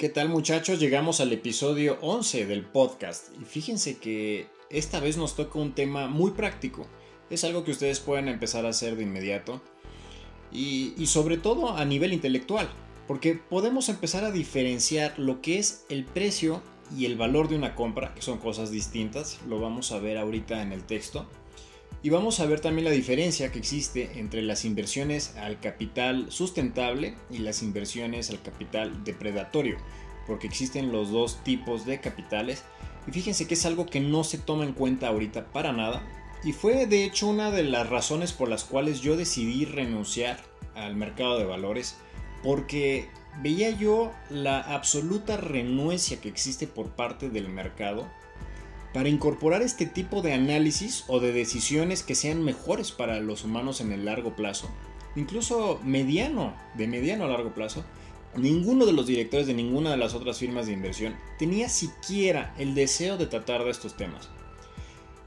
¿Qué tal muchachos? Llegamos al episodio 11 del podcast y fíjense que esta vez nos toca un tema muy práctico. Es algo que ustedes pueden empezar a hacer de inmediato y, y sobre todo a nivel intelectual, porque podemos empezar a diferenciar lo que es el precio y el valor de una compra, que son cosas distintas, lo vamos a ver ahorita en el texto. Y vamos a ver también la diferencia que existe entre las inversiones al capital sustentable y las inversiones al capital depredatorio, porque existen los dos tipos de capitales. Y fíjense que es algo que no se toma en cuenta ahorita para nada. Y fue de hecho una de las razones por las cuales yo decidí renunciar al mercado de valores, porque veía yo la absoluta renuencia que existe por parte del mercado para incorporar este tipo de análisis o de decisiones que sean mejores para los humanos en el largo plazo, incluso mediano, de mediano a largo plazo, ninguno de los directores de ninguna de las otras firmas de inversión tenía siquiera el deseo de tratar de estos temas.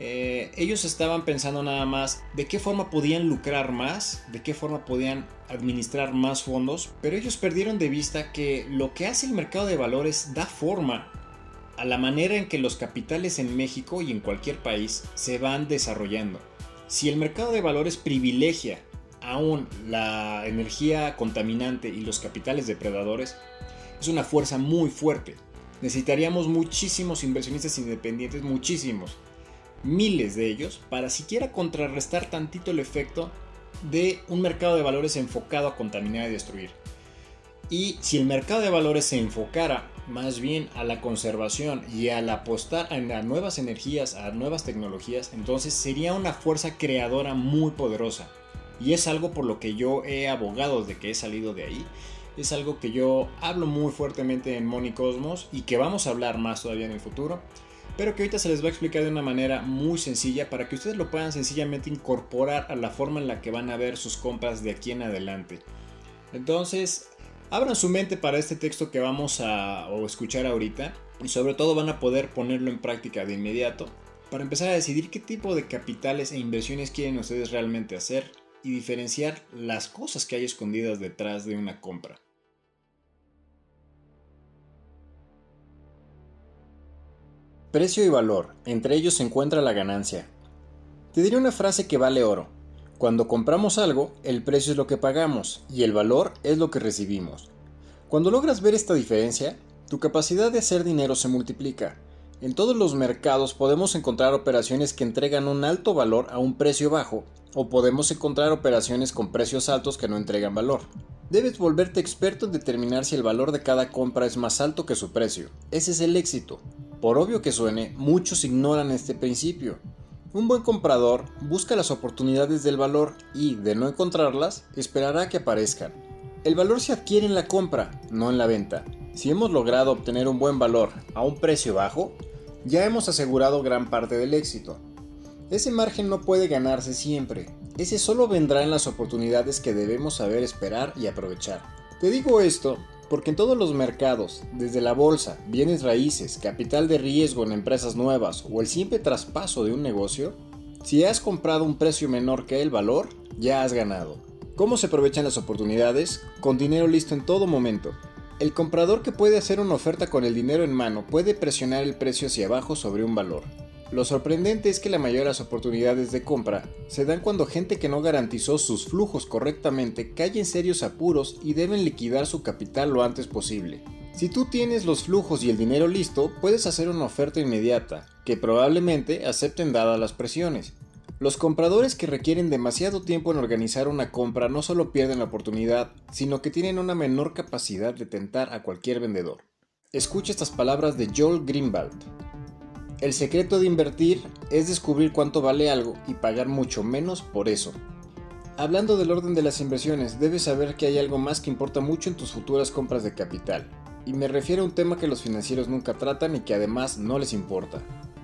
Eh, ellos estaban pensando nada más de qué forma podían lucrar más, de qué forma podían administrar más fondos, pero ellos perdieron de vista que lo que hace el mercado de valores da forma a la manera en que los capitales en México y en cualquier país se van desarrollando. Si el mercado de valores privilegia aún la energía contaminante y los capitales depredadores, es una fuerza muy fuerte. Necesitaríamos muchísimos inversionistas independientes, muchísimos, miles de ellos, para siquiera contrarrestar tantito el efecto de un mercado de valores enfocado a contaminar y destruir. Y si el mercado de valores se enfocara más bien a la conservación y al apostar a nuevas energías, a nuevas tecnologías, entonces sería una fuerza creadora muy poderosa. Y es algo por lo que yo he abogado de que he salido de ahí. Es algo que yo hablo muy fuertemente en Money Cosmos y que vamos a hablar más todavía en el futuro. Pero que ahorita se les va a explicar de una manera muy sencilla para que ustedes lo puedan sencillamente incorporar a la forma en la que van a ver sus compras de aquí en adelante. Entonces, Abran su mente para este texto que vamos a escuchar ahorita y sobre todo van a poder ponerlo en práctica de inmediato para empezar a decidir qué tipo de capitales e inversiones quieren ustedes realmente hacer y diferenciar las cosas que hay escondidas detrás de una compra. Precio y valor, entre ellos se encuentra la ganancia. Te diré una frase que vale oro. Cuando compramos algo, el precio es lo que pagamos y el valor es lo que recibimos. Cuando logras ver esta diferencia, tu capacidad de hacer dinero se multiplica. En todos los mercados podemos encontrar operaciones que entregan un alto valor a un precio bajo, o podemos encontrar operaciones con precios altos que no entregan valor. Debes volverte experto en determinar si el valor de cada compra es más alto que su precio. Ese es el éxito. Por obvio que suene, muchos ignoran este principio. Un buen comprador busca las oportunidades del valor y, de no encontrarlas, esperará que aparezcan. El valor se adquiere en la compra, no en la venta. Si hemos logrado obtener un buen valor a un precio bajo, ya hemos asegurado gran parte del éxito. Ese margen no puede ganarse siempre, ese solo vendrá en las oportunidades que debemos saber esperar y aprovechar. Te digo esto porque en todos los mercados, desde la bolsa, bienes raíces, capital de riesgo en empresas nuevas o el simple traspaso de un negocio, si has comprado un precio menor que el valor, ya has ganado. ¿Cómo se aprovechan las oportunidades? Con dinero listo en todo momento. El comprador que puede hacer una oferta con el dinero en mano puede presionar el precio hacia abajo sobre un valor. Lo sorprendente es que la mayoría de las oportunidades de compra se dan cuando gente que no garantizó sus flujos correctamente cae en serios apuros y deben liquidar su capital lo antes posible. Si tú tienes los flujos y el dinero listo, puedes hacer una oferta inmediata, que probablemente acepten dadas las presiones. Los compradores que requieren demasiado tiempo en organizar una compra no solo pierden la oportunidad, sino que tienen una menor capacidad de tentar a cualquier vendedor. Escucha estas palabras de Joel Greenwald, el secreto de invertir es descubrir cuánto vale algo y pagar mucho menos por eso. Hablando del orden de las inversiones, debes saber que hay algo más que importa mucho en tus futuras compras de capital, y me refiero a un tema que los financieros nunca tratan y que además no les importa.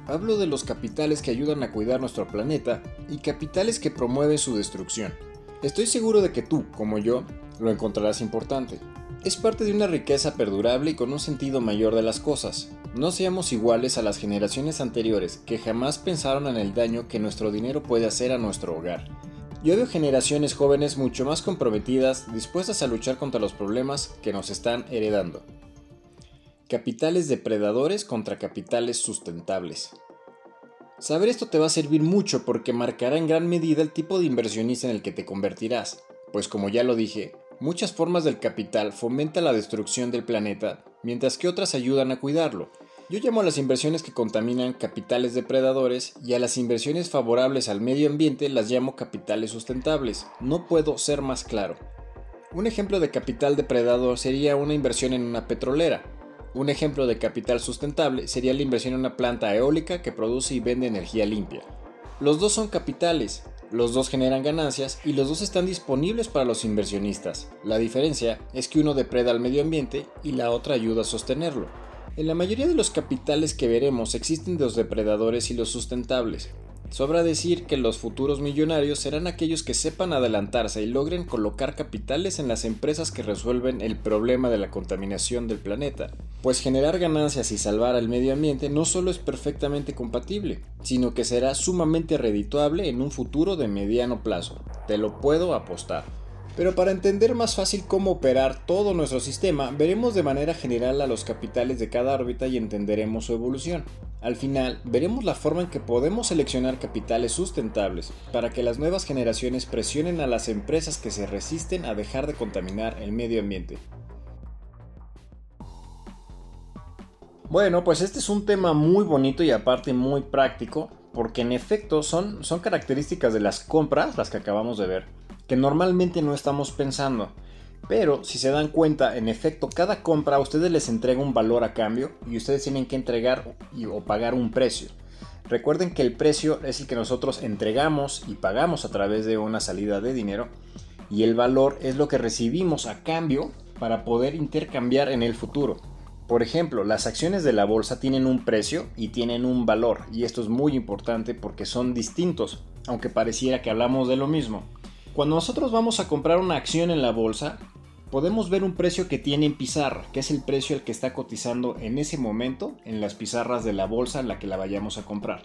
Hablo de los capitales que ayudan a cuidar nuestro planeta y capitales que promueven su destrucción. Estoy seguro de que tú, como yo, lo encontrarás importante. Es parte de una riqueza perdurable y con un sentido mayor de las cosas. No seamos iguales a las generaciones anteriores que jamás pensaron en el daño que nuestro dinero puede hacer a nuestro hogar. Yo veo generaciones jóvenes mucho más comprometidas, dispuestas a luchar contra los problemas que nos están heredando. capitales depredadores contra capitales sustentables. Saber esto te va a servir mucho porque marcará en gran medida el tipo de inversionista en el que te convertirás, pues como ya lo dije, muchas formas del capital fomentan la destrucción del planeta, mientras que otras ayudan a cuidarlo. Yo llamo a las inversiones que contaminan capitales depredadores y a las inversiones favorables al medio ambiente las llamo capitales sustentables. No puedo ser más claro. Un ejemplo de capital depredador sería una inversión en una petrolera. Un ejemplo de capital sustentable sería la inversión en una planta eólica que produce y vende energía limpia. Los dos son capitales, los dos generan ganancias y los dos están disponibles para los inversionistas. La diferencia es que uno depreda al medio ambiente y la otra ayuda a sostenerlo. En la mayoría de los capitales que veremos existen los depredadores y los sustentables. Sobra decir que los futuros millonarios serán aquellos que sepan adelantarse y logren colocar capitales en las empresas que resuelven el problema de la contaminación del planeta, pues generar ganancias y salvar al medio ambiente no solo es perfectamente compatible, sino que será sumamente redituable en un futuro de mediano plazo. Te lo puedo apostar. Pero para entender más fácil cómo operar todo nuestro sistema, veremos de manera general a los capitales de cada órbita y entenderemos su evolución. Al final, veremos la forma en que podemos seleccionar capitales sustentables para que las nuevas generaciones presionen a las empresas que se resisten a dejar de contaminar el medio ambiente. Bueno, pues este es un tema muy bonito y aparte muy práctico, porque en efecto son, son características de las compras, las que acabamos de ver, que normalmente no estamos pensando. Pero si se dan cuenta, en efecto, cada compra a ustedes les entrega un valor a cambio y ustedes tienen que entregar o pagar un precio. Recuerden que el precio es el que nosotros entregamos y pagamos a través de una salida de dinero y el valor es lo que recibimos a cambio para poder intercambiar en el futuro. Por ejemplo, las acciones de la bolsa tienen un precio y tienen un valor y esto es muy importante porque son distintos, aunque pareciera que hablamos de lo mismo. Cuando nosotros vamos a comprar una acción en la bolsa, podemos ver un precio que tiene en pizarra, que es el precio al que está cotizando en ese momento en las pizarras de la bolsa en la que la vayamos a comprar.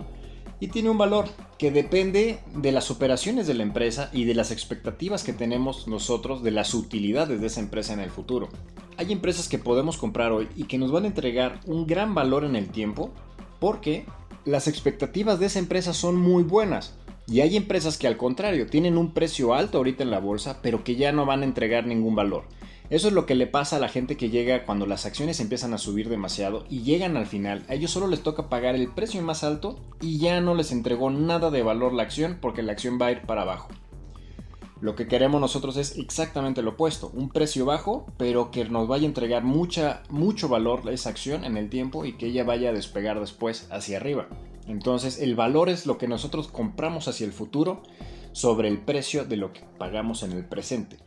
Y tiene un valor que depende de las operaciones de la empresa y de las expectativas que tenemos nosotros de las utilidades de esa empresa en el futuro. Hay empresas que podemos comprar hoy y que nos van a entregar un gran valor en el tiempo porque las expectativas de esa empresa son muy buenas. Y hay empresas que al contrario tienen un precio alto ahorita en la bolsa, pero que ya no van a entregar ningún valor. Eso es lo que le pasa a la gente que llega cuando las acciones empiezan a subir demasiado y llegan al final. A ellos solo les toca pagar el precio más alto y ya no les entregó nada de valor la acción porque la acción va a ir para abajo. Lo que queremos nosotros es exactamente lo opuesto, un precio bajo, pero que nos vaya a entregar mucha, mucho valor esa acción en el tiempo y que ella vaya a despegar después hacia arriba. Entonces el valor es lo que nosotros compramos hacia el futuro sobre el precio de lo que pagamos en el presente.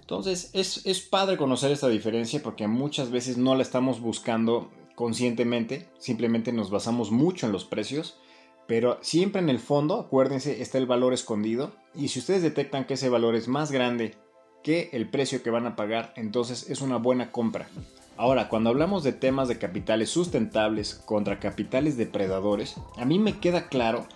Entonces es, es padre conocer esta diferencia porque muchas veces no la estamos buscando conscientemente, simplemente nos basamos mucho en los precios, pero siempre en el fondo, acuérdense, está el valor escondido y si ustedes detectan que ese valor es más grande que el precio que van a pagar, entonces es una buena compra. Ahora, cuando hablamos de temas de capitales sustentables contra capitales depredadores, a mí me queda claro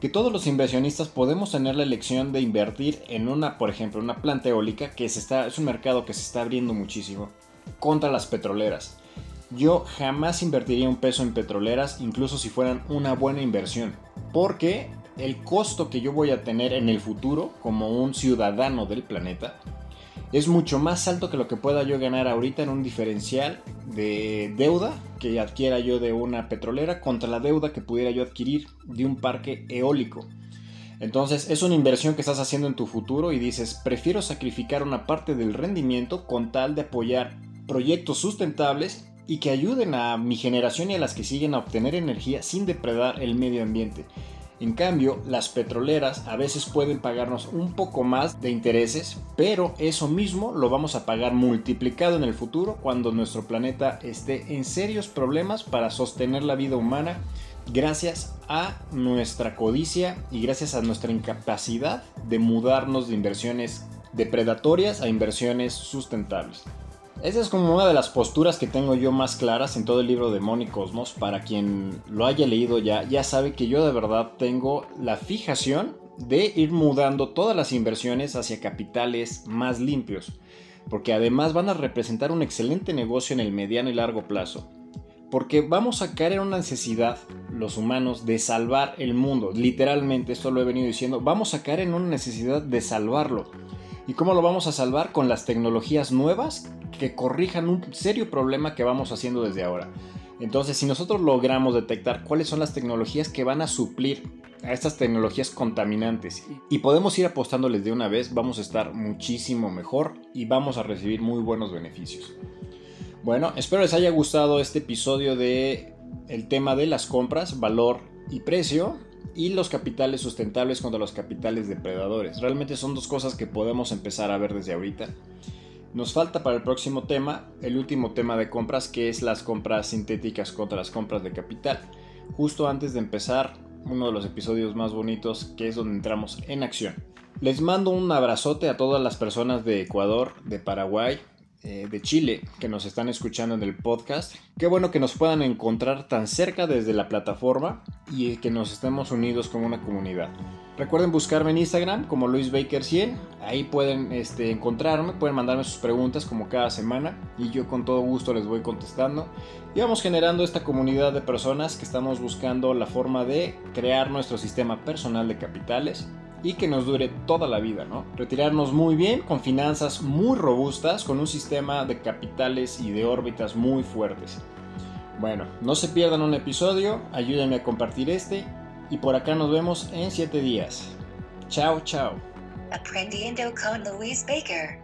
que todos los inversionistas podemos tener la elección de invertir en una, por ejemplo, una planta eólica, que es un mercado que se está abriendo muchísimo, contra las petroleras. Yo jamás invertiría un peso en petroleras, incluso si fueran una buena inversión, porque el costo que yo voy a tener en el futuro como un ciudadano del planeta es mucho más alto que lo que pueda yo ganar ahorita en un diferencial de deuda que adquiera yo de una petrolera contra la deuda que pudiera yo adquirir de un parque eólico. Entonces es una inversión que estás haciendo en tu futuro y dices, prefiero sacrificar una parte del rendimiento con tal de apoyar proyectos sustentables y que ayuden a mi generación y a las que siguen a obtener energía sin depredar el medio ambiente. En cambio, las petroleras a veces pueden pagarnos un poco más de intereses, pero eso mismo lo vamos a pagar multiplicado en el futuro cuando nuestro planeta esté en serios problemas para sostener la vida humana gracias a nuestra codicia y gracias a nuestra incapacidad de mudarnos de inversiones depredatorias a inversiones sustentables. Esa es como una de las posturas que tengo yo más claras en todo el libro de Moni Cosmos. Para quien lo haya leído ya, ya sabe que yo de verdad tengo la fijación de ir mudando todas las inversiones hacia capitales más limpios, porque además van a representar un excelente negocio en el mediano y largo plazo. porque vamos a caer en una necesidad, los humanos, de salvar el mundo. Literalmente, esto lo he venido diciendo, vamos a caer en una necesidad de salvarlo. ¿Y cómo lo vamos a salvar? Con las tecnologías nuevas que corrijan un serio problema que vamos haciendo desde ahora. Entonces, si nosotros logramos detectar cuáles son las tecnologías que van a suplir a estas tecnologías contaminantes y podemos ir apostándoles de una vez, vamos a estar muchísimo mejor y vamos a recibir muy buenos beneficios. Bueno, espero les haya gustado este episodio de el tema de las compras, valor y precio y los capitales sustentables contra los capitales depredadores. Realmente son dos cosas que podemos empezar a ver desde ahorita. Nos falta para el próximo tema, el último tema de compras, que es las compras sintéticas contra las compras de capital. Justo antes de empezar, uno de los episodios más bonitos, que es donde entramos en acción. Les mando un abrazote a todas las personas de Ecuador, de Paraguay, eh, de Chile que nos están escuchando en el podcast. Qué bueno que nos puedan encontrar tan cerca desde la plataforma y que nos estemos unidos como una comunidad. Recuerden buscarme en Instagram como Luis Baker 100. Ahí pueden este, encontrarme, pueden mandarme sus preguntas como cada semana y yo con todo gusto les voy contestando. Y vamos generando esta comunidad de personas que estamos buscando la forma de crear nuestro sistema personal de capitales y que nos dure toda la vida, ¿no? Retirarnos muy bien, con finanzas muy robustas, con un sistema de capitales y de órbitas muy fuertes. Bueno, no se pierdan un episodio, ayúdenme a compartir este y por acá nos vemos en 7 días. Chao, chao. Aprendiendo con Luis Baker.